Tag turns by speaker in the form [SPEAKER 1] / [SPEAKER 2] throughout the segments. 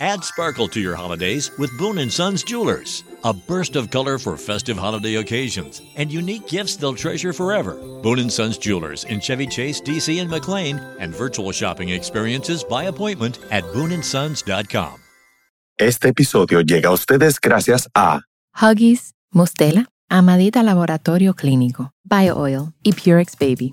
[SPEAKER 1] Add sparkle to your holidays with Boone & Sons Jewelers. A burst of color for festive holiday occasions and unique gifts they'll treasure forever. Boone & Sons Jewelers in Chevy Chase, DC and McLean and virtual shopping experiences by appointment at booneandsons.com.
[SPEAKER 2] Este episodio llega a ustedes gracias a
[SPEAKER 3] Huggies, Mustela, Amadita Laboratorio Clínico, BioOil y Purex Baby.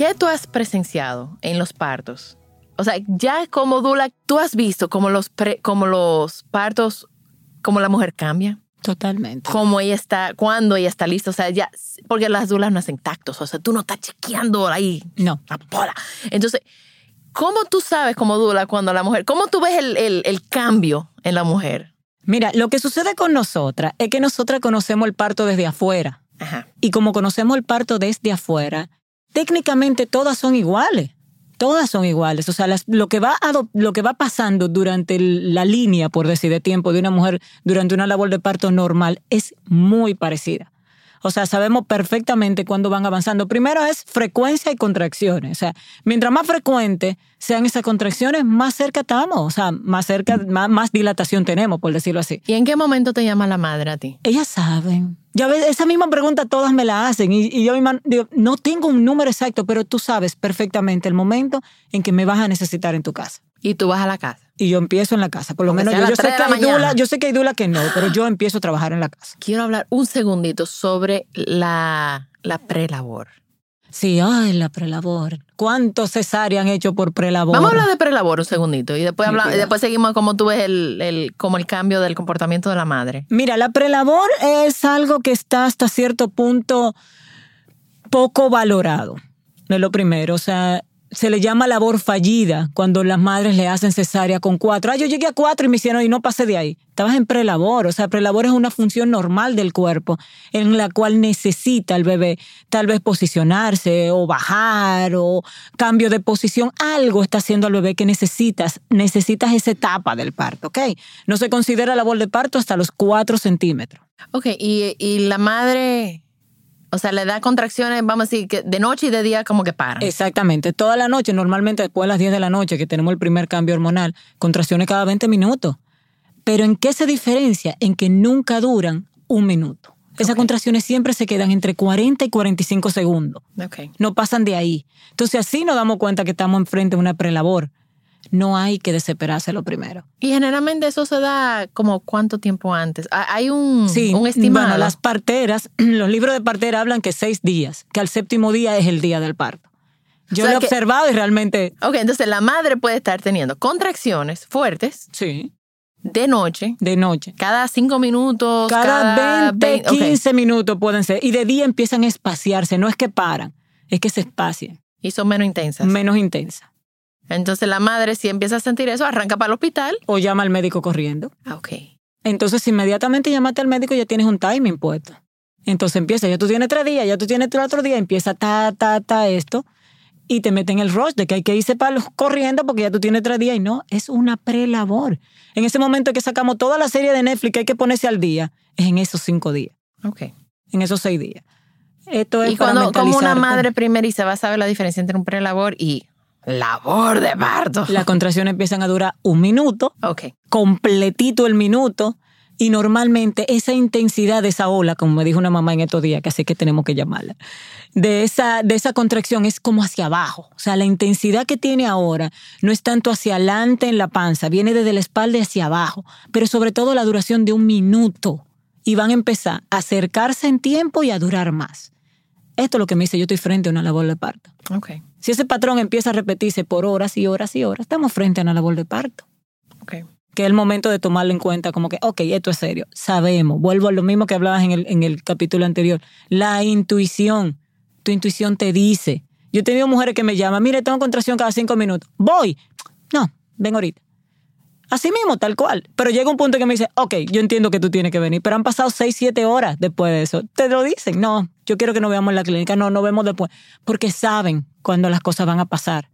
[SPEAKER 3] ¿qué tú has presenciado en los partos? O sea, ya como dula, tú has visto como los, pre- como los partos, como la mujer cambia,
[SPEAKER 4] Totalmente.
[SPEAKER 3] cómo ella está, cuando ella está lista, o sea, ya, porque las dulas no hacen tactos, o sea, tú no estás chequeando ahí
[SPEAKER 4] No.
[SPEAKER 3] la pola. Entonces, ¿cómo tú sabes como dula cuando la mujer, cómo tú ves el, el- el cambio en la mujer?
[SPEAKER 4] Mira, lo que sucede con nosotras es que nosotras conocemos el parto desde afuera.
[SPEAKER 3] Ajá.
[SPEAKER 4] Y como conocemos el parto desde afuera, técnicamente todas son iguales. Todas son iguales. O sea, las- lo, que va lo que va pasando durante la línea, por decir, de tiempo de una mujer durante una labor de parto normal es muy parecida. O sea, sabemos perfectamente cuándo van avanzando. Primero es frecuencia y contracciones. O sea, mientras más frecuentes sean esas contracciones, más cerca estamos. O sea, más cerca, más, más dilatación tenemos, por decirlo así.
[SPEAKER 3] ¿Y en qué momento te llama la madre a ti?
[SPEAKER 4] Ellas saben. Ya ves, esa misma pregunta todas me la hacen y, y yo misma digo, no tengo un número exacto, pero tú sabes perfectamente el momento en que me vas a necesitar en tu casa.
[SPEAKER 3] Y tú vas a la casa.
[SPEAKER 4] Y yo empiezo en la casa. Por lo
[SPEAKER 3] Aunque
[SPEAKER 4] menos yo,
[SPEAKER 3] a
[SPEAKER 4] yo sé que hay dula, yo sé que hay dula que no, pero yo empiezo a trabajar en la casa.
[SPEAKER 3] Quiero hablar un segundito sobre la, la prelabor.
[SPEAKER 4] Sí, ay, la prelabor. ¿Cuántos cesáreas han hecho por prelabor?
[SPEAKER 3] Vamos a hablar de prelabor un segundito y después,
[SPEAKER 4] Sí,
[SPEAKER 3] habla-
[SPEAKER 4] cuidado.
[SPEAKER 3] después seguimos cómo tú ves el, el, como el cambio del comportamiento de la madre.
[SPEAKER 4] Mira, la prelabor es algo que está hasta cierto punto poco valorado. Es lo primero. O sea, se le llama labor fallida cuando las madres le hacen cesárea con cuatro. Ah, yo llegué a cuatro y me hicieron y no pasé de ahí. Estabas en prelabor. O sea, prelabor es una función normal del cuerpo en la cual necesita el bebé tal vez posicionarse o bajar o cambio de posición. Algo está haciendo al bebé que necesitas. Necesitas esa etapa del parto, ¿ok? No se considera labor de parto hasta los cuatro centímetros.
[SPEAKER 3] Ok, y, y la madre, o sea, le da contracciones, vamos a decir, que de noche y de día como que paran.
[SPEAKER 4] Exactamente. Toda la noche, normalmente después de las 10 de la noche, que tenemos el primer cambio hormonal, contracciones cada 20 minutos. Pero ¿en qué se diferencia? En que nunca duran un minuto. Esas contracciones siempre se quedan entre 40 y 45 segundos.
[SPEAKER 3] Ok.
[SPEAKER 4] No pasan de ahí. Entonces así nos damos cuenta que estamos enfrente de una prelabor. No hay que desesperarse lo primero.
[SPEAKER 3] Y generalmente eso se da como cuánto tiempo antes. Hay un,
[SPEAKER 4] Sí,
[SPEAKER 3] un estimado.
[SPEAKER 4] Bueno, las parteras, los libros de partera hablan que seis días, que al séptimo día es el día del parto. Yo
[SPEAKER 3] O sea
[SPEAKER 4] lo he
[SPEAKER 3] que-
[SPEAKER 4] observado y realmente,
[SPEAKER 3] Ok, entonces la madre puede estar teniendo contracciones fuertes
[SPEAKER 4] sí,
[SPEAKER 3] de noche,
[SPEAKER 4] de noche.
[SPEAKER 3] cada cinco minutos,
[SPEAKER 4] Cada 20,
[SPEAKER 3] vein- ok.
[SPEAKER 4] 15 minutos pueden ser. Y de día empiezan a espaciarse. No es que paran, es que se espacian.
[SPEAKER 3] Y son menos intensas.
[SPEAKER 4] Menos intensa.
[SPEAKER 3] Entonces la madre, si empieza a sentir eso, arranca para el hospital.
[SPEAKER 4] O llama al médico corriendo.
[SPEAKER 3] Ah, Ok.
[SPEAKER 4] Entonces, inmediatamente llamaste al médico, ya tienes un timing puesto. Entonces empieza, ya tú tienes tres días, ya tú tienes el otro día, empieza ta, ta, ta, esto. Y te meten el rush de que hay que irse para los corriendo porque ya tú tienes tres días. Y no, es una prelabor. En ese momento que sacamos toda la serie de Netflix que hay que ponerse al día, es en esos cinco días,
[SPEAKER 3] Ok.
[SPEAKER 4] en esos seis días. Esto es
[SPEAKER 3] Y cuando, como una madre primeriza va a saber la diferencia entre un prelabor y labor de parto.
[SPEAKER 4] Las contracciones empiezan a durar un minuto,
[SPEAKER 3] Ok.
[SPEAKER 4] completito el minuto, y normalmente esa intensidad de esa ola, como me dijo una mamá en estos días, que así que tenemos que llamarla, de esa, de esa contracción es como hacia abajo. O sea, la intensidad que tiene ahora no es tanto hacia adelante en la panza, viene desde la espalda hacia abajo, pero sobre todo la duración de un minuto. Y van a empezar a acercarse en tiempo y a durar más. Esto es lo que me dice, yo estoy frente a una labor de parto.
[SPEAKER 3] Ok.
[SPEAKER 4] Si ese patrón empieza a repetirse por horas y horas y horas, estamos frente a una labor de parto.
[SPEAKER 3] Ok.
[SPEAKER 4] Que es el momento de tomarlo en cuenta como que, ok, esto es serio. Sabemos, vuelvo a lo mismo que hablabas en el, en el capítulo anterior. La intuición. Tu intuición te dice. Yo he tenido mujeres que me llaman, mire, tengo contracción cada cinco minutos. Voy. No, ven ahorita. Así mismo, tal cual. Pero llega un punto que me dice, ok, yo entiendo que tú tienes que venir, pero han pasado seis, siete horas después de eso. Te lo dicen, no, yo quiero que nos veamos en la clínica, no, no vemos después. Porque saben cuando las cosas van a pasar,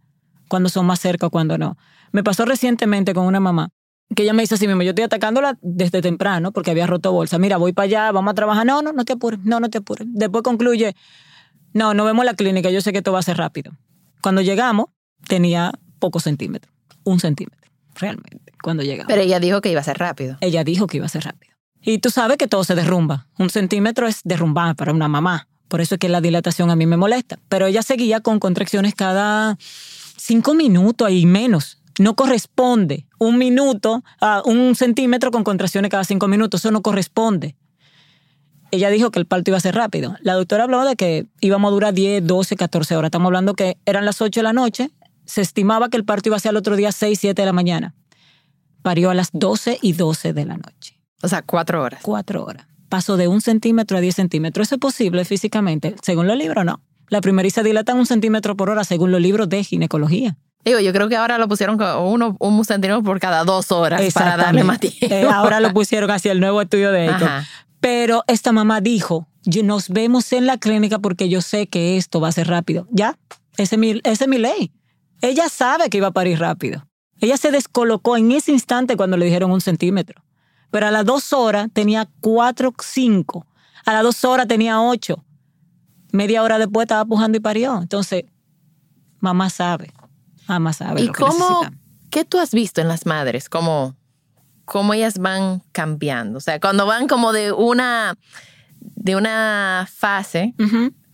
[SPEAKER 4] cuando son más cerca o cuando no. Me pasó recientemente con una mamá que ella me dice así mismo, yo estoy atacándola desde temprano porque había roto bolsa. Mira, voy para allá, vamos a trabajar. No, no, no te apures, no, no te apures. Después concluye, no, no vemos la clínica, yo sé que esto va a ser rápido. Cuando llegamos, tenía pocos centímetros, un centímetro, realmente, cuando llegamos.
[SPEAKER 3] Pero ella dijo que iba a ser rápido.
[SPEAKER 4] Ella dijo que iba a ser rápido. Y tú sabes que todo se derrumba. Un centímetro es derrumbar para una mamá. Por eso es que la dilatación a mí me molesta. Pero ella seguía con contracciones cada cinco minutos y menos. No corresponde un minuto a un centímetro con contracciones cada cinco minutos. Eso no corresponde. Ella dijo que el parto iba a ser rápido. La doctora habló de que íbamos a durar 10, 12, 14 horas. Estamos hablando que eran las 8 de la noche. Se estimaba que el parto iba a ser el otro día 6, 7 de la mañana. Parió a las 12 y 12 de la noche.
[SPEAKER 3] O sea, cuatro horas.
[SPEAKER 4] Cuatro horas. Pasó de un centímetro a 10 centímetros. ¿Eso es posible físicamente? Según los libros, no. La primeriza dilata un centímetro por hora según los libros de ginecología.
[SPEAKER 3] Digo, yo creo que ahora lo pusieron uno, un centímetro por cada dos horas para darle más tiempo.
[SPEAKER 4] Eh, ahora lo pusieron hacia el nuevo estudio de esto. Pero esta mamá dijo, nos vemos en la clínica porque yo sé que esto va a ser rápido. Ya, ese es mi, ese es mi ley. Ella sabe que iba a parir rápido. Ella se descolocó en ese instante cuando le dijeron un centímetro. Pero a las dos horas tenía cuatro, cinco. A las dos horas tenía ocho. Media hora después estaba pujando y parió. Entonces, mamá sabe. Mamá sabe.
[SPEAKER 3] ¿Y
[SPEAKER 4] lo que
[SPEAKER 3] cómo,
[SPEAKER 4] necesita.
[SPEAKER 3] qué tú has visto en las madres? ¿Cómo, cómo ellas van cambiando? O sea, cuando van como de una, de una fase.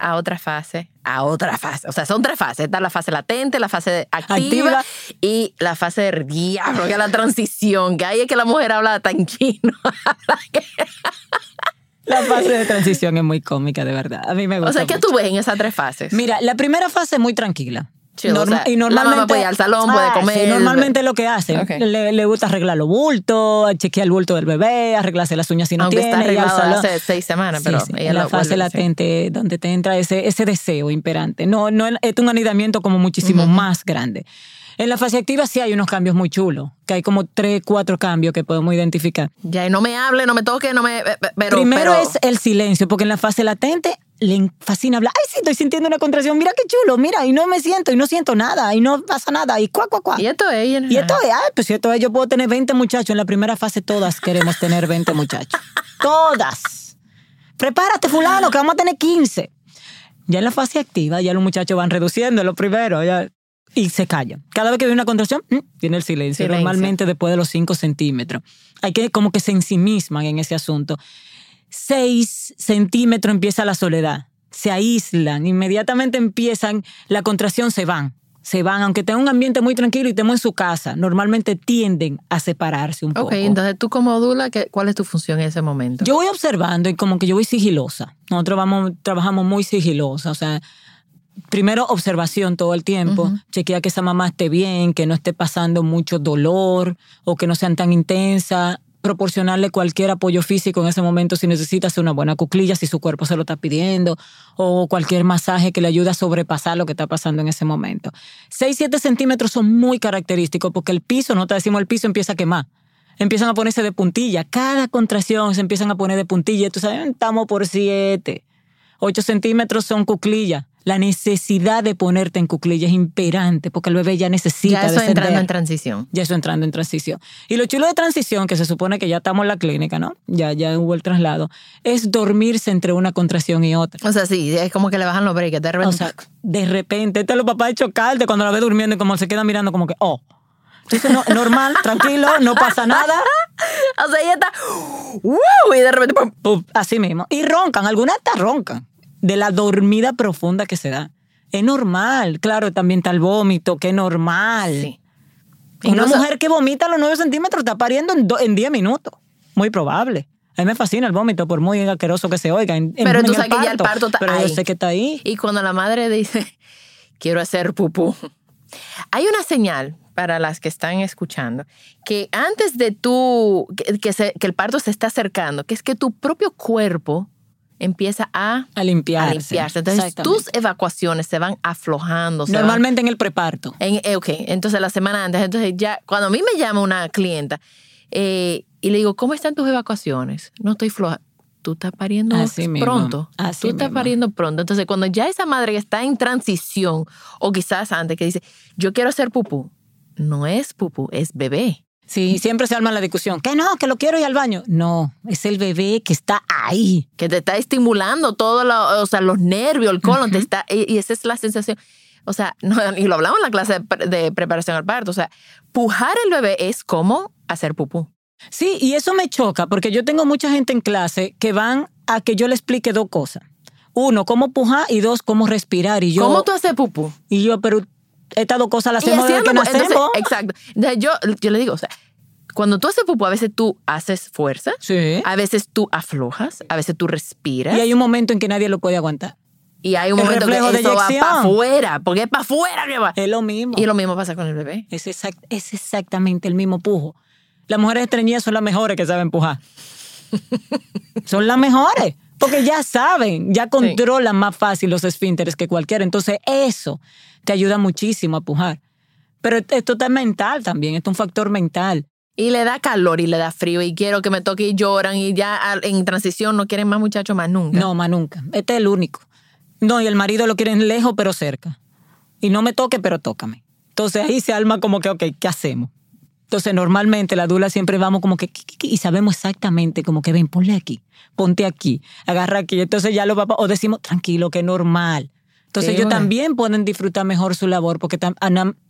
[SPEAKER 3] A otra fase, a otra fase. O sea, son tres fases. Está la fase latente, la fase activa,
[SPEAKER 4] Activa.
[SPEAKER 3] y la fase de diablo, que es la transición, que ahí es que la mujer habla tan chino.
[SPEAKER 4] La fase de transición es muy cómica, de verdad. A mí me gusta.
[SPEAKER 3] o sea, ¿qué
[SPEAKER 4] mucho.
[SPEAKER 3] tú ves en esas tres fases?
[SPEAKER 4] Mira, la primera fase es muy tranquila.
[SPEAKER 3] Chill, o sea,
[SPEAKER 4] y
[SPEAKER 3] la
[SPEAKER 4] normalmente,
[SPEAKER 3] mamá puede ir al salón, puede
[SPEAKER 4] Ah,
[SPEAKER 3] comer.
[SPEAKER 4] sí, normalmente lo que hacen, le, le gusta arreglar los bultos, chequear el bulto del bebé, arreglarse las uñas si no
[SPEAKER 3] Aunque
[SPEAKER 4] tiene.
[SPEAKER 3] está arreglado hace seis semanas,
[SPEAKER 4] Sí,
[SPEAKER 3] pero
[SPEAKER 4] sí,
[SPEAKER 3] ella
[SPEAKER 4] en la fase
[SPEAKER 3] vuelve,
[SPEAKER 4] latente donde te entra ese, ese deseo imperante. No, no es un anidamiento como muchísimo más grande. En la fase activa sí hay unos cambios muy chulos, que hay como tres, cuatro cambios que podemos identificar.
[SPEAKER 3] Ya, y no me hable, no me toque, no me... Pero,
[SPEAKER 4] Primero
[SPEAKER 3] pero-
[SPEAKER 4] es el silencio, porque en la fase latente le fascina hablar. Ay, sí, estoy sintiendo una contracción. Mira qué chulo, mira, y no me siento, y no siento nada, y no pasa nada, y cuá, cuá, cuá.
[SPEAKER 3] Y esto es.
[SPEAKER 4] Y esto es, ay, pues si esto es, yo puedo tener 20 muchachos. En la primera fase todas queremos tener 20 muchachos. Todas. Prepárate, fulano, que vamos a tener 15. Ya en la fase activa, ya los muchachos van reduciendo lo primero, ya, y se callan. Cada vez que viene una contracción, mm, tiene el silencio.
[SPEAKER 3] Silencio.
[SPEAKER 4] Normalmente después de los 5 centímetros. Hay que como que se ensimisman en ese asunto. 6 centímetros empieza la soledad. Se aíslan, inmediatamente empiezan, la contracción se van. Se van, aunque tengan un ambiente muy tranquilo y estemos en su casa, normalmente tienden a separarse un poco.
[SPEAKER 3] Ok, entonces tú como dula, ¿qué- ¿cuál es tu función en ese momento?
[SPEAKER 4] Yo voy observando y como que yo voy sigilosa. Nosotros vamos, trabajamos muy sigilosa. O sea, primero observación todo el tiempo. Chequea que esa mamá esté bien, que no esté pasando mucho dolor o que no sean tan intensas. Proporcionarle cualquier apoyo físico en ese momento si necesita hacer una buena cuclilla, si su cuerpo se lo está pidiendo, o cualquier masaje que le ayude a sobrepasar lo que está pasando en ese momento. 6, 7 centímetros son muy característicos porque el piso, no te decimos el piso, empieza a quemar empiezan a ponerse de puntilla. Cada contracción se empiezan a poner de puntilla. Tú sabes, estamos por siete. Ocho centímetros son cuclillas. La necesidad de ponerte en cuclilla es imperante porque el bebé ya necesita
[SPEAKER 3] ya eso
[SPEAKER 4] descender.
[SPEAKER 3] entrando en transición.
[SPEAKER 4] Ya eso entrando en transición. Y lo chulo de transición, que se supone que ya estamos en la clínica, ¿no? Ya, ya hubo el traslado, es dormirse entre una contracción y otra.
[SPEAKER 3] O sea, sí, es como que le bajan los breaks, de repente.
[SPEAKER 4] O sea, de repente, este es los papás de chocarte cuando la ve durmiendo y como se queda mirando como que, oh. Entonces, no, normal, tranquilo, no pasa nada.
[SPEAKER 3] o sea, ella está... ¡Wow! Y de repente... ¡pum!
[SPEAKER 4] Pum, Así mismo. Y roncan, algunas hasta roncan, de la dormida profunda que se da. Es normal, claro, también está el vómito, que es normal.
[SPEAKER 3] Sí.
[SPEAKER 4] Una
[SPEAKER 3] Incluso-
[SPEAKER 4] mujer que vomita a los 9 centímetros está pariendo en, do- en 10 minutos. Muy probable. A mí me fascina el vómito, por muy asqueroso que se oiga. en-
[SPEAKER 3] Pero
[SPEAKER 4] en
[SPEAKER 3] tú sabes que ya el parto está
[SPEAKER 4] Pero
[SPEAKER 3] ahí.
[SPEAKER 4] yo sé que está ahí.
[SPEAKER 3] Y cuando la madre dice, quiero hacer pupú, hay una señal para las que están escuchando, que antes de tú, que, que se- que el parto se está acercando, que es que tu propio cuerpo empieza a,
[SPEAKER 4] A limpiarse.
[SPEAKER 3] a limpiarse. Entonces tus evacuaciones se van aflojando. se van-
[SPEAKER 4] Normalmente en el preparto.
[SPEAKER 3] en, eh, ok, entonces la semana antes, entonces ya, cuando a mí me llama una clienta eh, y le digo, ¿cómo están tus evacuaciones? No estoy floja. Tú estás pariendo
[SPEAKER 4] Así mismo,
[SPEAKER 3] pronto.
[SPEAKER 4] así
[SPEAKER 3] Tú estás
[SPEAKER 4] mismo.
[SPEAKER 3] pariendo pronto. Entonces, cuando ya esa madre está en transición, o quizás antes que dice, yo quiero hacer pupú, no es pupú, es bebé.
[SPEAKER 4] Sí, siempre se arma la discusión. Que no, que lo quiero ir al baño. No, es el bebé que está ahí.
[SPEAKER 3] que te está estimulando todo, lo- o sea, los nervios, el colon, te está, y, esa es la sensación. O sea, no, y lo hablamos en la clase de, de preparación al parto. O sea, pujar el bebé es como hacer pupú.
[SPEAKER 4] Sí, y eso me choca porque yo tengo mucha gente en clase que van a que yo le explique dos cosas. Uno, cómo pujar y dos, cómo respirar. Y yo,
[SPEAKER 3] ¿Cómo tú haces pupú?
[SPEAKER 4] Y yo, pero estas dos cosas las hacemos desde que
[SPEAKER 3] pu- entonces,
[SPEAKER 4] nacemos.
[SPEAKER 3] exacto. Entonces, yo, yo le digo, o sea, cuando tú haces pupú, a veces tú haces fuerza,
[SPEAKER 4] Sí.
[SPEAKER 3] a veces tú aflojas, a veces tú respiras.
[SPEAKER 4] Y hay un momento en que nadie lo puede aguantar.
[SPEAKER 3] y hay un
[SPEAKER 4] el
[SPEAKER 3] momento que
[SPEAKER 4] reflejo de
[SPEAKER 3] eso va para afuera, porque es para afuera que va.
[SPEAKER 4] Es lo mismo.
[SPEAKER 3] Y lo mismo pasa con el bebé.
[SPEAKER 4] Es, exact- es exactamente el mismo pujo. Las mujeres estreñidas son las mejores que saben pujar. son las mejores. Porque ya saben, ya controlan más fácil los esfínteres que cualquiera. Entonces, eso te ayuda muchísimo a pujar. Pero esto está mental también, esto es un factor mental.
[SPEAKER 3] Y le da calor y le da frío y quiero que me toque y lloran y ya en transición no quieren más muchachos más nunca.
[SPEAKER 4] No, más nunca. Este es el único. No, y el marido lo quieren lejos, pero cerca. Y no me toque, pero tócame. Entonces ahí se alma como que, ok, ¿qué hacemos? Entonces normalmente la dula siempre vamos como que, y sabemos exactamente como que ven, ponle aquí, ponte aquí, agarra aquí. Entonces ya los papás, o decimos, tranquilo, que normal. Entonces ellos también pueden disfrutar mejor su labor, porque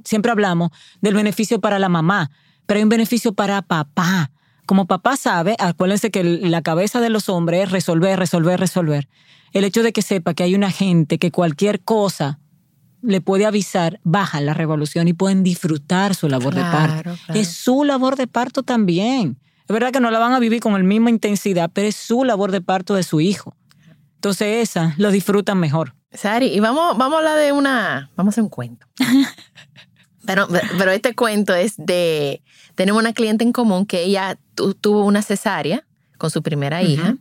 [SPEAKER 4] siempre hablamos del beneficio para la mamá, pero hay un beneficio para papá. Como papá sabe, acuérdense que la cabeza de los hombres es resolver, resolver, resolver. El hecho de que sepa que hay una gente que cualquier cosa le puede avisar, baja la revolución y pueden disfrutar su labor de parto.
[SPEAKER 3] claro.
[SPEAKER 4] Es su labor de parto también. Es verdad que no la van a vivir con la misma intensidad, pero es su labor de parto de su hijo. Entonces esa lo disfrutan mejor.
[SPEAKER 3] Sari, y vamos, vamos a hablar de una. Vamos a hacer un cuento. pero, pero este cuento es de. Tenemos una cliente en común que ella tu- tuvo una cesárea con su primera hija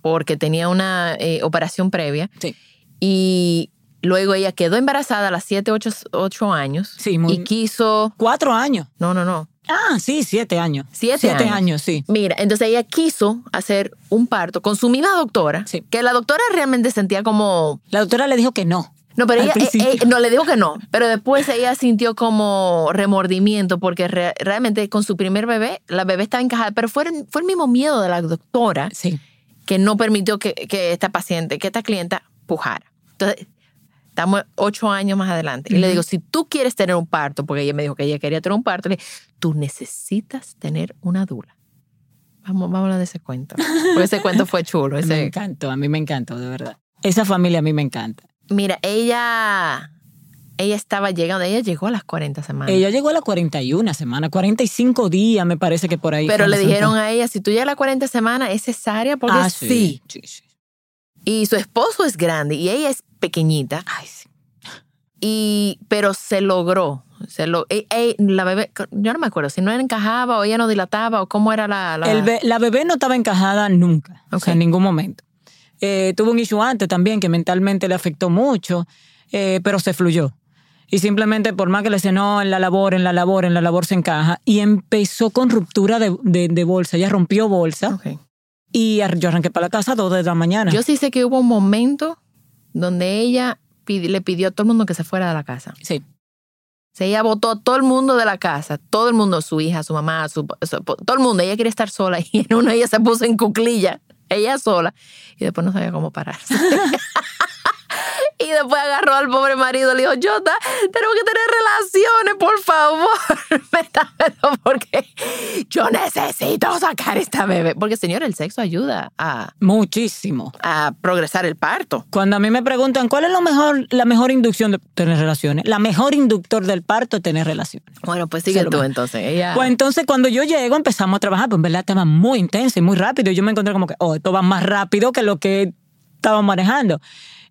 [SPEAKER 3] porque tenía una eh, operación previa
[SPEAKER 4] Sí.
[SPEAKER 3] y luego ella quedó embarazada a las 7, 8, años
[SPEAKER 4] Sí, muy-
[SPEAKER 3] y quiso.
[SPEAKER 4] Cuatro años.
[SPEAKER 3] No, no, no.
[SPEAKER 4] Ah, sí, siete años.
[SPEAKER 3] Siete,
[SPEAKER 4] Siete
[SPEAKER 3] años.
[SPEAKER 4] años, sí.
[SPEAKER 3] Mira, entonces ella quiso hacer un parto con su misma doctora,
[SPEAKER 4] Sí.
[SPEAKER 3] que la doctora realmente sentía como
[SPEAKER 4] La doctora le dijo que no.
[SPEAKER 3] No, pero ella, eh, eh, no le dijo que no, pero después ella sintió como remordimiento porque re- realmente con su primer bebé, la bebé estaba encajada, pero fue, el- fue el mismo miedo de la doctora
[SPEAKER 4] Sí.
[SPEAKER 3] que no permitió que, que esta paciente, que esta clienta pujara. Entonces, estamos ocho años más adelante. Y le digo, si tú quieres tener un parto, porque ella me dijo que ella quería tener un parto, le dije, tú necesitas tener una dula. Vamos, vamos a hablar de ese cuento. Porque ese cuento fue chulo.
[SPEAKER 4] Me
[SPEAKER 3] Ese,
[SPEAKER 4] encantó, a mí me encantó, de verdad. Esa familia a mí me encanta.
[SPEAKER 3] Mira, ella, ella estaba llegando, ella llegó a las 40 semanas.
[SPEAKER 4] Ella llegó a las 41 semanas, 45 días me parece que por ahí.
[SPEAKER 3] pero le dijeron a ella, si tú llegas a las 40 semanas, es cesárea porque
[SPEAKER 4] Ah,
[SPEAKER 3] sí.
[SPEAKER 4] sí. sí.
[SPEAKER 3] Y su esposo es grande y ella es pequeñita.
[SPEAKER 4] Ay, sí.
[SPEAKER 3] Y, pero se logró. Se lo, eh, eh, la bebé, yo no me acuerdo si no encajaba o ella no dilataba o cómo era la... la-
[SPEAKER 4] El be- la bebé no estaba encajada nunca, o sea, en ningún momento. Eh, tuvo un issue antes también que mentalmente le afectó mucho, eh, pero se fluyó. Y simplemente por más que le decía, no, en la labor, en la labor, en la labor se encaja. Y empezó con ruptura de, de- de bolsa. Ella rompió bolsa y yo arranqué para la casa a dos de la mañana.
[SPEAKER 3] Yo sí sé que hubo un momento donde ella le pidió a todo el mundo que se fuera de la casa.
[SPEAKER 4] sí.
[SPEAKER 3] O sea, ella votó a todo el mundo de la casa, todo el mundo, su hija, su mamá, su, su- todo el mundo. Ella quería estar sola y en uno ella se puso en cuclilla, ella sola, y después no sabía cómo pararse. y después agarró al pobre marido, le dijo, Jota, tenemos que tener relaciones, por favor. Métamelo porque yo necesito sacar esta bebé. Porque, señor, el sexo ayuda a,
[SPEAKER 4] Muchísimo.
[SPEAKER 3] a progresar el parto.
[SPEAKER 4] Cuando a mí me preguntan cuál es lo mejor, la mejor inducción de tener relaciones, la mejor inductor del parto es tener relaciones.
[SPEAKER 3] Bueno, pues sigue tú entonces. Ella...
[SPEAKER 4] Pues entonces cuando yo llego empezamos a trabajar, pues en verdad estaba muy intenso y muy rápido. Y yo me encontré como que, oh, esto va más rápido que lo que estaba manejando.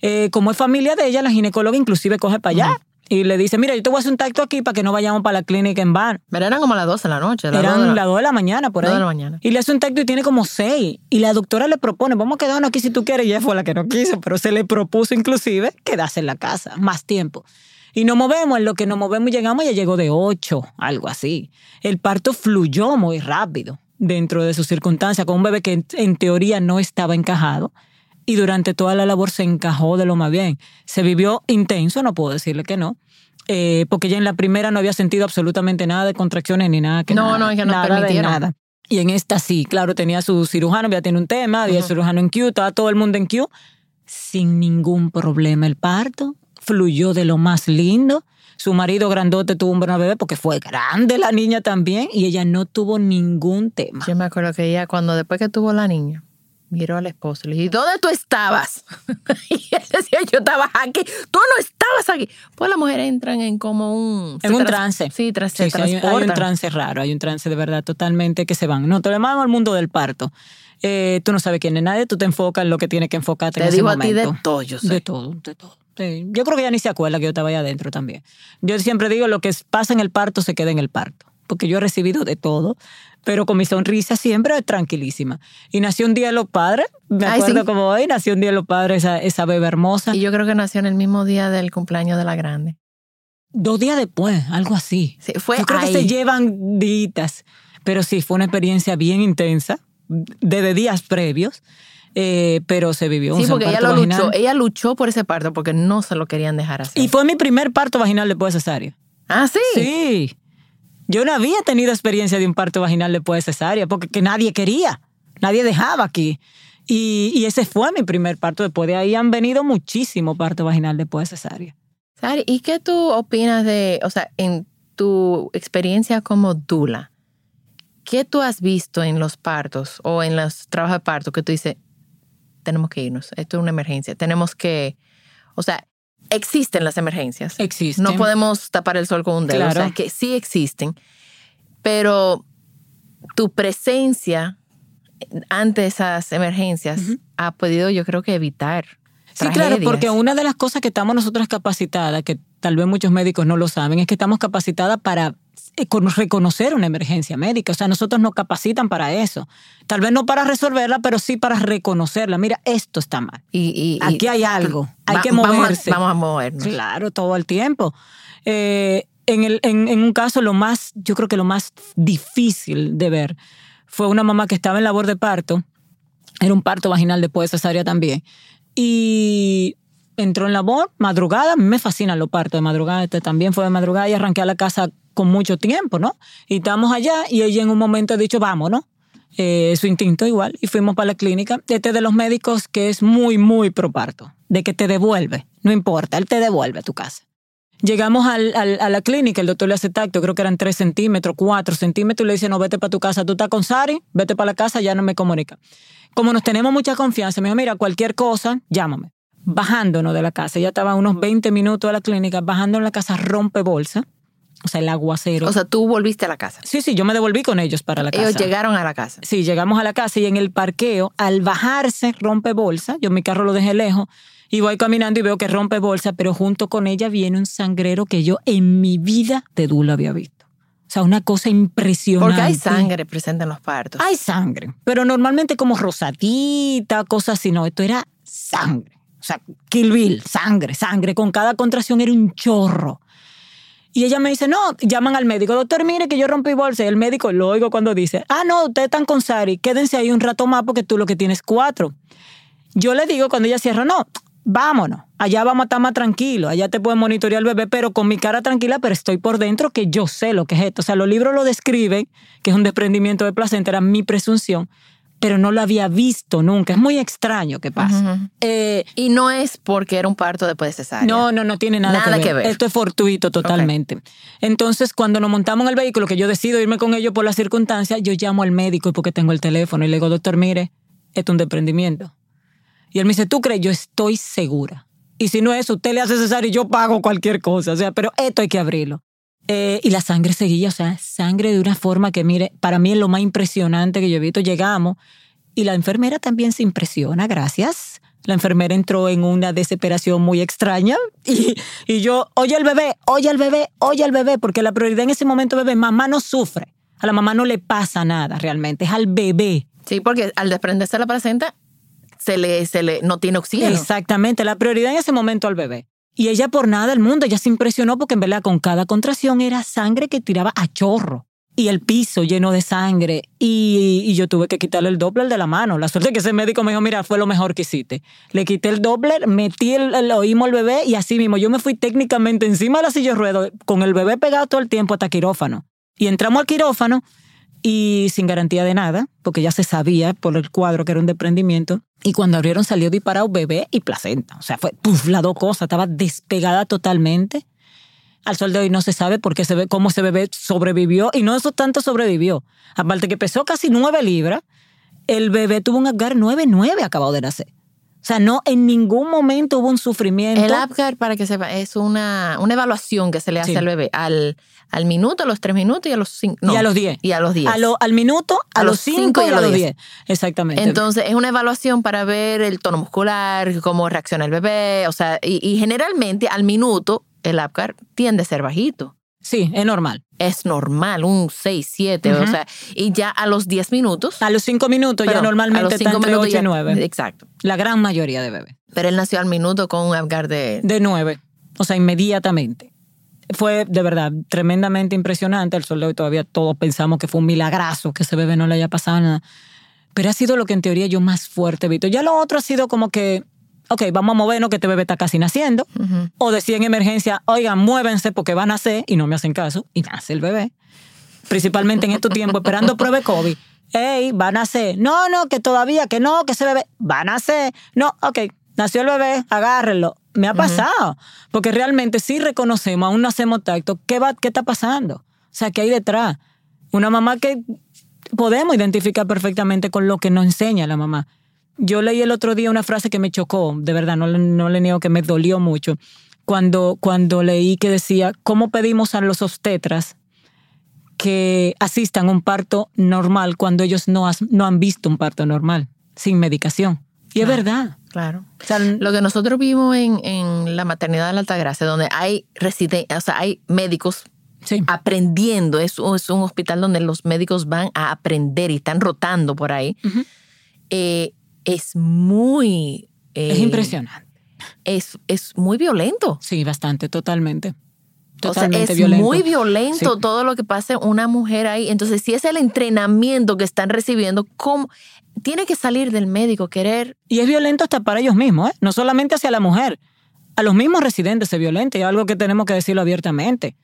[SPEAKER 4] Eh, como es familia de ella, la ginecóloga inclusive coge para allá. y le dice, mira, yo te voy a hacer un tacto aquí para que no vayamos para la clínica en van.
[SPEAKER 3] Pero eran como las 12 de la noche. de
[SPEAKER 4] Eran
[SPEAKER 3] la-
[SPEAKER 4] las 2 de la mañana por ahí.
[SPEAKER 3] de la mañana.
[SPEAKER 4] Y le hace un tacto y tiene como 6. Y la doctora le propone, vamos a quedarnos aquí si tú quieres. Y ella fue la que no quiso, pero se le propuso inclusive quedarse en la casa más tiempo. Y nos movemos, en lo que nos movemos y llegamos, ya llegó de 8, algo así. El parto fluyó muy rápido dentro de sus circunstancias, con un bebé que en teoría no estaba encajado. Y durante toda la labor se encajó de lo más bien. Se vivió intenso, no puedo decirle que no. eh, porque ya en la primera no había sentido absolutamente nada de contracciones ni nada que
[SPEAKER 3] No,
[SPEAKER 4] nada,
[SPEAKER 3] no, es que no
[SPEAKER 4] nada de nada. Y en esta sí, claro, tenía su cirujano, ya tiene un tema, había el cirujano en Q, estaba todo el mundo en Q, sin ningún problema el parto, fluyó de lo más lindo. Su marido grandote tuvo un buen bebé porque fue grande la niña también y ella no tuvo ningún tema.
[SPEAKER 3] Yo me acuerdo que ella, cuando después que tuvo la niña, miró al esposo y le dije, ¿dónde tú estabas? y él decía, yo estaba aquí. Tú no estabas aquí. Pues las mujeres entran en como un...
[SPEAKER 4] En un trance.
[SPEAKER 3] Sí, tras,
[SPEAKER 4] Sí, hay, hay un trance raro, hay un trance de verdad totalmente que se van. No, te lo llamamos al mundo del parto. Eh, tú no sabes quién es nadie, tú te enfocas en lo que tienes que enfocarte
[SPEAKER 3] Te
[SPEAKER 4] en ese
[SPEAKER 3] digo a ti de
[SPEAKER 4] momento.
[SPEAKER 3] todo, yo sé.
[SPEAKER 4] De todo, de todo. Sí. Yo creo que ella ni se acuerda que yo estaba ahí adentro también. Yo siempre digo, lo que pasa en el parto se queda en el parto. Porque yo he recibido de todo, pero con mi sonrisa siempre tranquilísima. Y nació un día de los padres, me
[SPEAKER 3] Ay,
[SPEAKER 4] acuerdo
[SPEAKER 3] sí.
[SPEAKER 4] como hoy, nació un día de los padres esa, esa bebé hermosa.
[SPEAKER 3] Y yo creo que nació en el mismo día del cumpleaños de la grande.
[SPEAKER 4] Dos días después, algo así.
[SPEAKER 3] Sí, fue
[SPEAKER 4] Yo creo
[SPEAKER 3] ahí.
[SPEAKER 4] que se llevan días, pero sí, fue una experiencia bien intensa, desde días previos, eh, pero se vivió un
[SPEAKER 3] Sí, porque ella lo
[SPEAKER 4] vaginal.
[SPEAKER 3] luchó. Ella luchó por ese parto porque no se lo querían dejar hacer.
[SPEAKER 4] Y fue mi primer parto vaginal después de cesárea.
[SPEAKER 3] ah, sí.
[SPEAKER 4] Sí. Yo no había tenido experiencia de un parto vaginal después de cesárea, porque que nadie quería, nadie dejaba aquí. Y, y ese fue mi primer parto. Después de ahí han venido muchísimos partos vaginal después de cesárea.
[SPEAKER 3] Sari, ¿y qué tú opinas de, o sea, en tu experiencia como dula? ¿Qué tú has visto en los partos o en los trabajos de parto que tú dices, tenemos que irnos, esto es una emergencia, tenemos que, o sea, existen las emergencias.
[SPEAKER 4] Existen.
[SPEAKER 3] No podemos tapar el sol con un dedo,
[SPEAKER 4] Claro.
[SPEAKER 3] o sea, que sí existen, pero tu presencia ante esas emergencias ha podido, yo creo que evitar.
[SPEAKER 4] Sí, claro, porque una de las cosas que estamos nosotras capacitadas, que tal vez muchos médicos no lo saben, es que estamos capacitadas para eh, con- reconocer una emergencia médica. O sea, nosotros nos capacitan para eso. Tal vez no para resolverla, pero sí para reconocerla. Mira, esto está mal.
[SPEAKER 3] Y, y-
[SPEAKER 4] Aquí hay algo, hay que
[SPEAKER 3] vamos a-
[SPEAKER 4] moverse.
[SPEAKER 3] Vamos a, movernos.
[SPEAKER 4] Claro, todo el tiempo. Eh, en, el, en, en un caso, lo más, yo creo que lo más difícil de ver fue una mamá que estaba en labor de parto. Era un parto vaginal después de cesárea también. Y entró en labor, madrugada. Me fascinan los partos de madrugada. Este también fue de madrugada y arranqué a la casa con mucho tiempo, ¿no? Y estábamos allá y ella en un momento ha dicho, vámonos. Eh, su instinto igual. Y fuimos para la clínica. Este de los médicos que es muy, muy pro parto. De que te devuelve. No importa, él te devuelve a tu casa. Llegamos al- al- a la clínica, el doctor le hace tacto, creo que eran 3 centímetros, 4 centímetros, y le dice, no, vete para tu casa, tú estás con Sari, vete para la casa, ya no me comunica. Como nos tenemos mucha confianza, me dijo, mira, cualquier cosa, llámame. Bajándonos de la casa, ya estaba unos 20 minutos de la clínica, bajando en la casa, rompe bolsa, o sea, el aguacero.
[SPEAKER 3] O sea, tú volviste a la casa.
[SPEAKER 4] sí, sí, yo me devolví con ellos para la casa.
[SPEAKER 3] Ellos llegaron a la casa.
[SPEAKER 4] Sí, llegamos a la casa y en el parqueo, al bajarse, rompe bolsa. Yo mi carro lo dejé lejos y voy caminando y veo que rompe bolsa, pero junto con ella viene un sangrero que yo en mi vida de Dula había visto. O sea, una cosa impresionante.
[SPEAKER 3] Porque hay sangre presente en los partos.
[SPEAKER 4] Hay sangre, pero normalmente como rosadita, cosas así. No, esto era sangre. O sea, Kill Bill, sangre, sangre. Con cada contracción era un chorro. Y ella me dice, no, llaman al médico, doctor, mire que yo rompí bolsa. Y el médico lo oigo cuando dice, ah, no, ustedes están con Sari, quédense ahí un rato más porque tú lo que tienes cuatro. Yo le digo cuando ella cierra, no, vámonos, allá vamos a estar más tranquilos, allá te pueden monitorear el bebé, pero con mi cara tranquila, pero estoy por dentro que yo sé lo que es esto. O sea, los libros lo describen, que es un desprendimiento de placenta, era mi presunción, pero no lo había visto nunca. Es muy extraño que.
[SPEAKER 3] Ujú.
[SPEAKER 4] Eh,
[SPEAKER 3] Y no es porque era un parto después de cesárea.
[SPEAKER 4] no, no, no tiene nada,
[SPEAKER 3] Nada
[SPEAKER 4] que,
[SPEAKER 3] que
[SPEAKER 4] ver. Esto es fortuito totalmente. Entonces, cuando nos montamos en el vehículo, que yo decido irme con ellos por las circunstancias, yo llamo al médico porque tengo el teléfono y le digo, doctor, mire, esto es un desprendimiento. Y él me dice, ¿tú crees? Yo estoy segura. Y si no es, usted le hace cesárea y yo pago cualquier cosa. O sea, pero esto hay que abrirlo. Eh, y la sangre seguía, o sea, sangre de una forma que, mire, para mí es lo más impresionante que yo he visto. Llegamos y la enfermera también se impresiona, gracias La enfermera entró en una desesperación muy extraña y, y yo, oye al bebé, oye al bebé, oye al bebé, porque la prioridad en ese momento, bebé, mamá no sufre. A la mamá no le pasa nada realmente, es al bebé.
[SPEAKER 3] Sí, porque al desprenderse la placenta, se le, se le, no tiene oxígeno.
[SPEAKER 4] Exactamente, la prioridad en ese momento al bebé. Y ella por nada del mundo, ella se impresionó porque en verdad con cada contracción era sangre que tiraba a chorro. Y el piso lleno de sangre. Y, y yo tuve que quitarle el Doppler de la mano. La suerte que ese médico me dijo, mira, fue lo mejor que hiciste. Le quité el Doppler, metí el, el al bebé y así mismo. Yo me fui técnicamente encima de la silla de ruedas con el bebé pegado todo el tiempo hasta quirófano. Y entramos al quirófano y sin garantía de nada, porque ya se sabía por el cuadro que era un desprendimiento. Y cuando abrieron salió disparado bebé y placenta. O sea, fue puf, las dos cosas, estaba despegada totalmente. Al sol de hoy no se sabe por qué se ve, cómo ese bebé sobrevivió y no eso tanto sobrevivió. Aparte que pesó casi nueve libras, el bebé tuvo un Apgar 9-9 acabado de nacer. O sea, no en ningún momento hubo un sufrimiento.
[SPEAKER 3] El Apgar, para que sepa, es una, una evaluación que se le hace
[SPEAKER 4] Sí.
[SPEAKER 3] al bebé al, al minuto, a los tres minutos y a los cinco. no,
[SPEAKER 4] y a los 10.
[SPEAKER 3] Y a los diez.
[SPEAKER 4] A lo- al minuto, a,
[SPEAKER 3] A
[SPEAKER 4] los
[SPEAKER 3] los
[SPEAKER 4] 5
[SPEAKER 3] cinco
[SPEAKER 4] y a los 10. Exactamente.
[SPEAKER 3] Entonces, es una evaluación para ver el tono muscular, cómo reacciona el bebé. O sea, y, y generalmente al minuto el Apgar tiende a ser bajito.
[SPEAKER 4] Sí, es normal.
[SPEAKER 3] Es normal, un 6, 7. O sea, y ya a los 10 minutos.
[SPEAKER 4] A los 5 minutos ya
[SPEAKER 3] perdón, a
[SPEAKER 4] normalmente
[SPEAKER 3] los
[SPEAKER 4] está entre
[SPEAKER 3] minutos
[SPEAKER 4] 8 y
[SPEAKER 3] ya-
[SPEAKER 4] 9.
[SPEAKER 3] Exacto.
[SPEAKER 4] La gran mayoría de bebés.
[SPEAKER 3] Pero él nació al minuto con un Apgar de.
[SPEAKER 4] De 9. O sea, inmediatamente. Fue de verdad tremendamente impresionante. El sol de hoy todavía todos pensamos que fue un milagrazo que ese bebé no le haya pasado nada. Pero ha sido lo que en teoría yo más fuerte he visto. Ya lo otro ha sido como que, ok, vamos a movernos que este bebé está casi naciendo. O decía en emergencia, oigan, muévense porque va a nacer y no me hacen caso. Y nace el bebé. Principalmente en estos tiempos, esperando prueba de COVID. Ey, va a nacer. No, no, que todavía, que no, que ese bebé va a nacer. No, ok, nació el bebé, agárrenlo. Me ha pasado. Porque realmente sí reconocemos, aún no hacemos tacto, ¿qué, va, qué está pasando? O sea, ¿qué hay detrás? Una mamá que podemos identificar perfectamente con lo que nos enseña la mamá. Yo leí el otro día una frase que me chocó, de verdad, no, le- no le niego que me dolió mucho, cuando, cuando leí que decía, ¿cómo pedimos a los obstetras que asistan a un parto normal cuando ellos no, has- no han visto un parto normal, sin medicación? Y es verdad.
[SPEAKER 3] Claro.
[SPEAKER 4] O sea,
[SPEAKER 3] Lo que nosotros vimos en, en la maternidad de la Altagracia, donde hay residentes, o sea, hay médicos
[SPEAKER 4] sí.
[SPEAKER 3] aprendiendo, es, un- es un hospital donde los médicos van a aprender y están rotando por ahí, eh, es muy... eh,
[SPEAKER 4] es impresionante.
[SPEAKER 3] Es, es muy violento.
[SPEAKER 4] Sí, bastante, totalmente.
[SPEAKER 3] O sea,
[SPEAKER 4] Totalmente
[SPEAKER 3] es
[SPEAKER 4] violento.
[SPEAKER 3] muy violento
[SPEAKER 4] Sí.
[SPEAKER 3] todo lo que pasa una mujer ahí. Entonces, si es el entrenamiento que están recibiendo, ¿cómo? Tiene que salir del médico, querer
[SPEAKER 4] Y es violento hasta para ellos mismos, ¿eh? no solamente hacia la mujer. A los mismos residentes es violento y es algo que tenemos que decirlo abiertamente.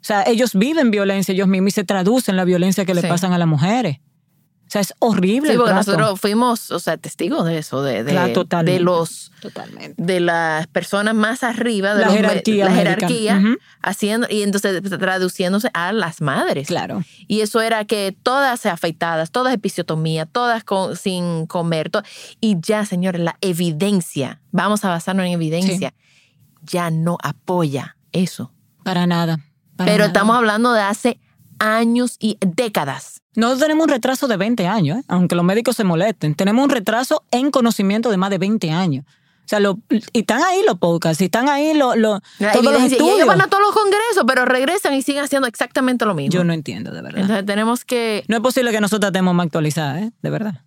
[SPEAKER 4] O sea, ellos viven violencia ellos mismos y se traducen la violencia que le
[SPEAKER 3] Sí.
[SPEAKER 4] pasan a las mujeres. O sea, es horrible.
[SPEAKER 3] Sí,
[SPEAKER 4] el
[SPEAKER 3] porque
[SPEAKER 4] trato.
[SPEAKER 3] nosotros fuimos, o sea, testigos de eso, de, de,
[SPEAKER 4] Claro, totalmente.
[SPEAKER 3] de los
[SPEAKER 4] Totalmente.
[SPEAKER 3] de las personas más arriba de
[SPEAKER 4] La
[SPEAKER 3] los
[SPEAKER 4] jerarquía
[SPEAKER 3] la haciendo y entonces traduciéndose a las madres.
[SPEAKER 4] Claro.
[SPEAKER 3] Y eso era que todas afeitadas, todas episiotomía, todas con- sin comer. to- y ya, señores, la evidencia, vamos a basarnos en evidencia, ya no apoya eso.
[SPEAKER 4] Para nada. para
[SPEAKER 3] Pero
[SPEAKER 4] nada.
[SPEAKER 3] estamos hablando de hace años y décadas.
[SPEAKER 4] Nosotros tenemos un retraso de 20 años, ¿eh? aunque los médicos se molesten. Tenemos un retraso en conocimiento de más de 20 años. O sea, lo- y están ahí los podcasts, y están ahí los, los,
[SPEAKER 3] La
[SPEAKER 4] todos los
[SPEAKER 3] evidencia. Y
[SPEAKER 4] estudios.
[SPEAKER 3] ellos van a todos los congresos, pero regresan y siguen haciendo exactamente lo mismo.
[SPEAKER 4] Yo no entiendo, de verdad.
[SPEAKER 3] Entonces tenemos que,
[SPEAKER 4] No es posible que nosotros estemos más actualizadas, ¿eh? De verdad.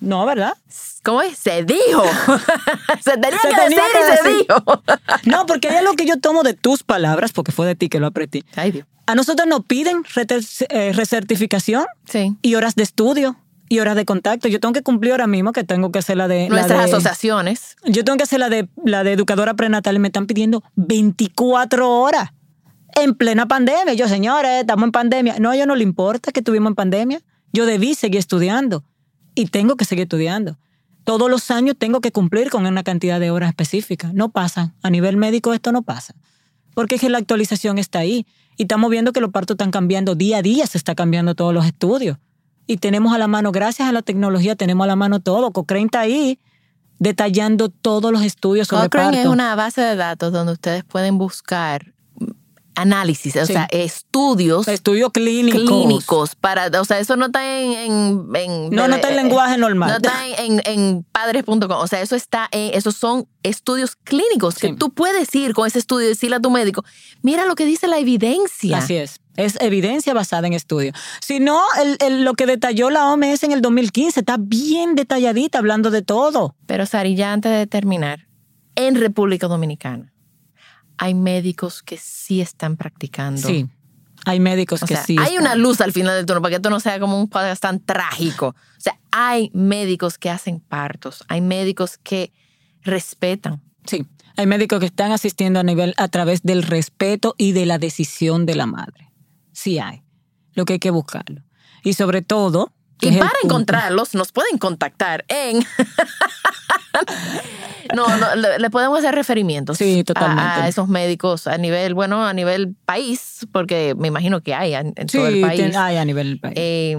[SPEAKER 4] No, ¿verdad?
[SPEAKER 3] ¿cómo es? Se dijo. se tenía
[SPEAKER 4] Se
[SPEAKER 3] que
[SPEAKER 4] tenía
[SPEAKER 3] decir
[SPEAKER 4] que
[SPEAKER 3] y se
[SPEAKER 4] decir.
[SPEAKER 3] dijo.
[SPEAKER 4] No, porque hay algo que yo tomo de tus palabras, porque fue de ti que lo.
[SPEAKER 3] Ay, Dios.
[SPEAKER 4] A nosotros nos piden eh, recertificación
[SPEAKER 3] Sí.
[SPEAKER 4] y horas de estudio y horas de contacto. Yo tengo que cumplir ahora mismo que tengo que hacer la de... la
[SPEAKER 3] Nuestras
[SPEAKER 4] de-
[SPEAKER 3] asociaciones.
[SPEAKER 4] Yo tengo que hacer la de, la de educadora prenatal y me están pidiendo 24 horas en plena pandemia. Yo, señores, estamos en pandemia. No, a ellos no le importa que estuvimos en pandemia. Yo debí seguir estudiando y tengo que seguir estudiando. Todos los años tengo que cumplir con una cantidad de horas específicas. No pasa. A nivel médico esto no pasa. Porque es que la actualización está ahí. Y estamos viendo que los partos están cambiando. Día a día se está cambiando todos los estudios. Y tenemos a la mano, gracias a la tecnología, tenemos a la mano todo. Cochrane está ahí detallando todos los estudios sobre
[SPEAKER 3] Cochrane
[SPEAKER 4] parto.
[SPEAKER 3] es una base de datos donde ustedes pueden buscar análisis, o sea, estudios
[SPEAKER 4] Estudios clínicos.
[SPEAKER 3] clínicos para, o sea, eso no está en, en- en-
[SPEAKER 4] No, no está en lenguaje normal.
[SPEAKER 3] No está en, en, padres.com, o sea, eso está en, esos son estudios clínicos que tú puedes ir con ese estudio y decirle a tu médico, mira lo que dice la evidencia.
[SPEAKER 4] Así es. Es evidencia basada en estudios. Si no, el- el- lo que detalló la OMS en el 2015 está bien detalladita hablando de todo.
[SPEAKER 3] Pero Sari, ya antes de terminar, en República Dominicana hay médicos que sí están practicando.
[SPEAKER 4] Sí. Hay médicos
[SPEAKER 3] O
[SPEAKER 4] que
[SPEAKER 3] sea,
[SPEAKER 4] sí.
[SPEAKER 3] hay
[SPEAKER 4] están.
[SPEAKER 3] una luz al final del turno para que esto no sea como un podcast tan trágico. O sea, hay médicos que hacen partos, hay médicos que respetan.
[SPEAKER 4] Sí. Hay médicos que están asistiendo a nivel a través del respeto y de la decisión de la madre. Sí hay. Lo que hay que buscarlo. Y sobre todo.
[SPEAKER 3] Y para encontrarlos, nos pueden contactar en. no, no, le, le podemos hacer referimientos
[SPEAKER 4] Sí,
[SPEAKER 3] a-
[SPEAKER 4] totalmente.
[SPEAKER 3] A, esos médicos a nivel, bueno, a nivel país, porque me imagino que hay en, en
[SPEAKER 4] Sí,
[SPEAKER 3] todo el país.
[SPEAKER 4] ten- hay a nivel país.
[SPEAKER 3] Eh,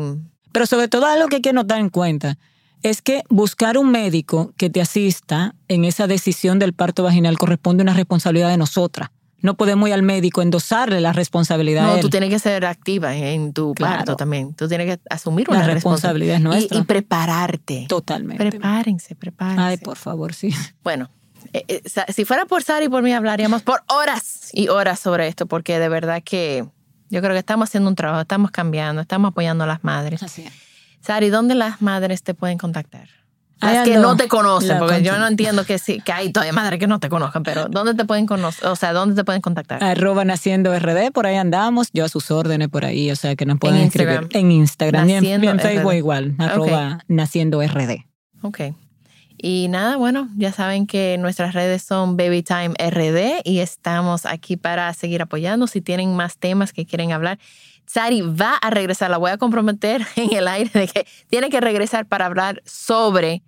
[SPEAKER 4] Pero sobre todo algo que hay que notar en cuenta es que buscar un médico que te asista en esa decisión del parto vaginal corresponde a una responsabilidad de nosotras. No podemos ir al médico endosarle la responsabilidad a
[SPEAKER 3] no,
[SPEAKER 4] él.
[SPEAKER 3] tú tienes que ser activa en tu
[SPEAKER 4] Claro.
[SPEAKER 3] parto también. Tú tienes que asumir
[SPEAKER 4] La
[SPEAKER 3] una
[SPEAKER 4] responsabilidad es
[SPEAKER 3] responsabilidad. Y,
[SPEAKER 4] nuestra.
[SPEAKER 3] y prepararte.
[SPEAKER 4] Totalmente.
[SPEAKER 3] Prepárense, prepárense.
[SPEAKER 4] Ay, por favor, sí.
[SPEAKER 3] Bueno, eh, eh, si fuera por Sara y por mí hablaríamos por horas y horas sobre esto, porque de verdad que yo creo que estamos haciendo un trabajo, estamos cambiando, estamos apoyando a las madres.
[SPEAKER 4] Así es.
[SPEAKER 3] Sari, ¿dónde las madres te pueden contactar? Las que no te conocen, porque yo no entiendo que sí, que hay todavía madres que no te conozcan, pero ¿dónde te pueden conocer? O sea, ¿dónde te pueden contactar?
[SPEAKER 4] Arroba Naciendo RD, por ahí andamos. Yo a sus órdenes por ahí, o sea que nos pueden
[SPEAKER 3] Instagram.
[SPEAKER 4] escribir en Instagram y en,
[SPEAKER 3] Naciendo
[SPEAKER 4] y en Facebook igual. Arroba Naciendo RD.
[SPEAKER 3] Ok. Y nada, bueno, ya saben que nuestras redes son Babytime RD y estamos aquí para seguir apoyando. Si tienen más temas que quieren hablar, Sari va a regresar. La voy a comprometer en el aire de que tiene que regresar para hablar sobre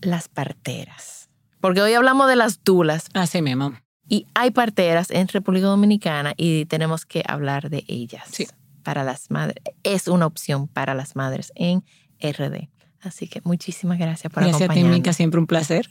[SPEAKER 3] las parteras. Porque hoy hablamos de las dulas
[SPEAKER 4] Así mismo.
[SPEAKER 3] y hay parteras en República Dominicana y tenemos que hablar de ellas.
[SPEAKER 4] Sí.
[SPEAKER 3] Para las madres. Es una opción para las madres en RD. Así que muchísimas gracias por
[SPEAKER 4] Gracias a ti,
[SPEAKER 3] acompañarnos.
[SPEAKER 4] Mica, siempre un placer.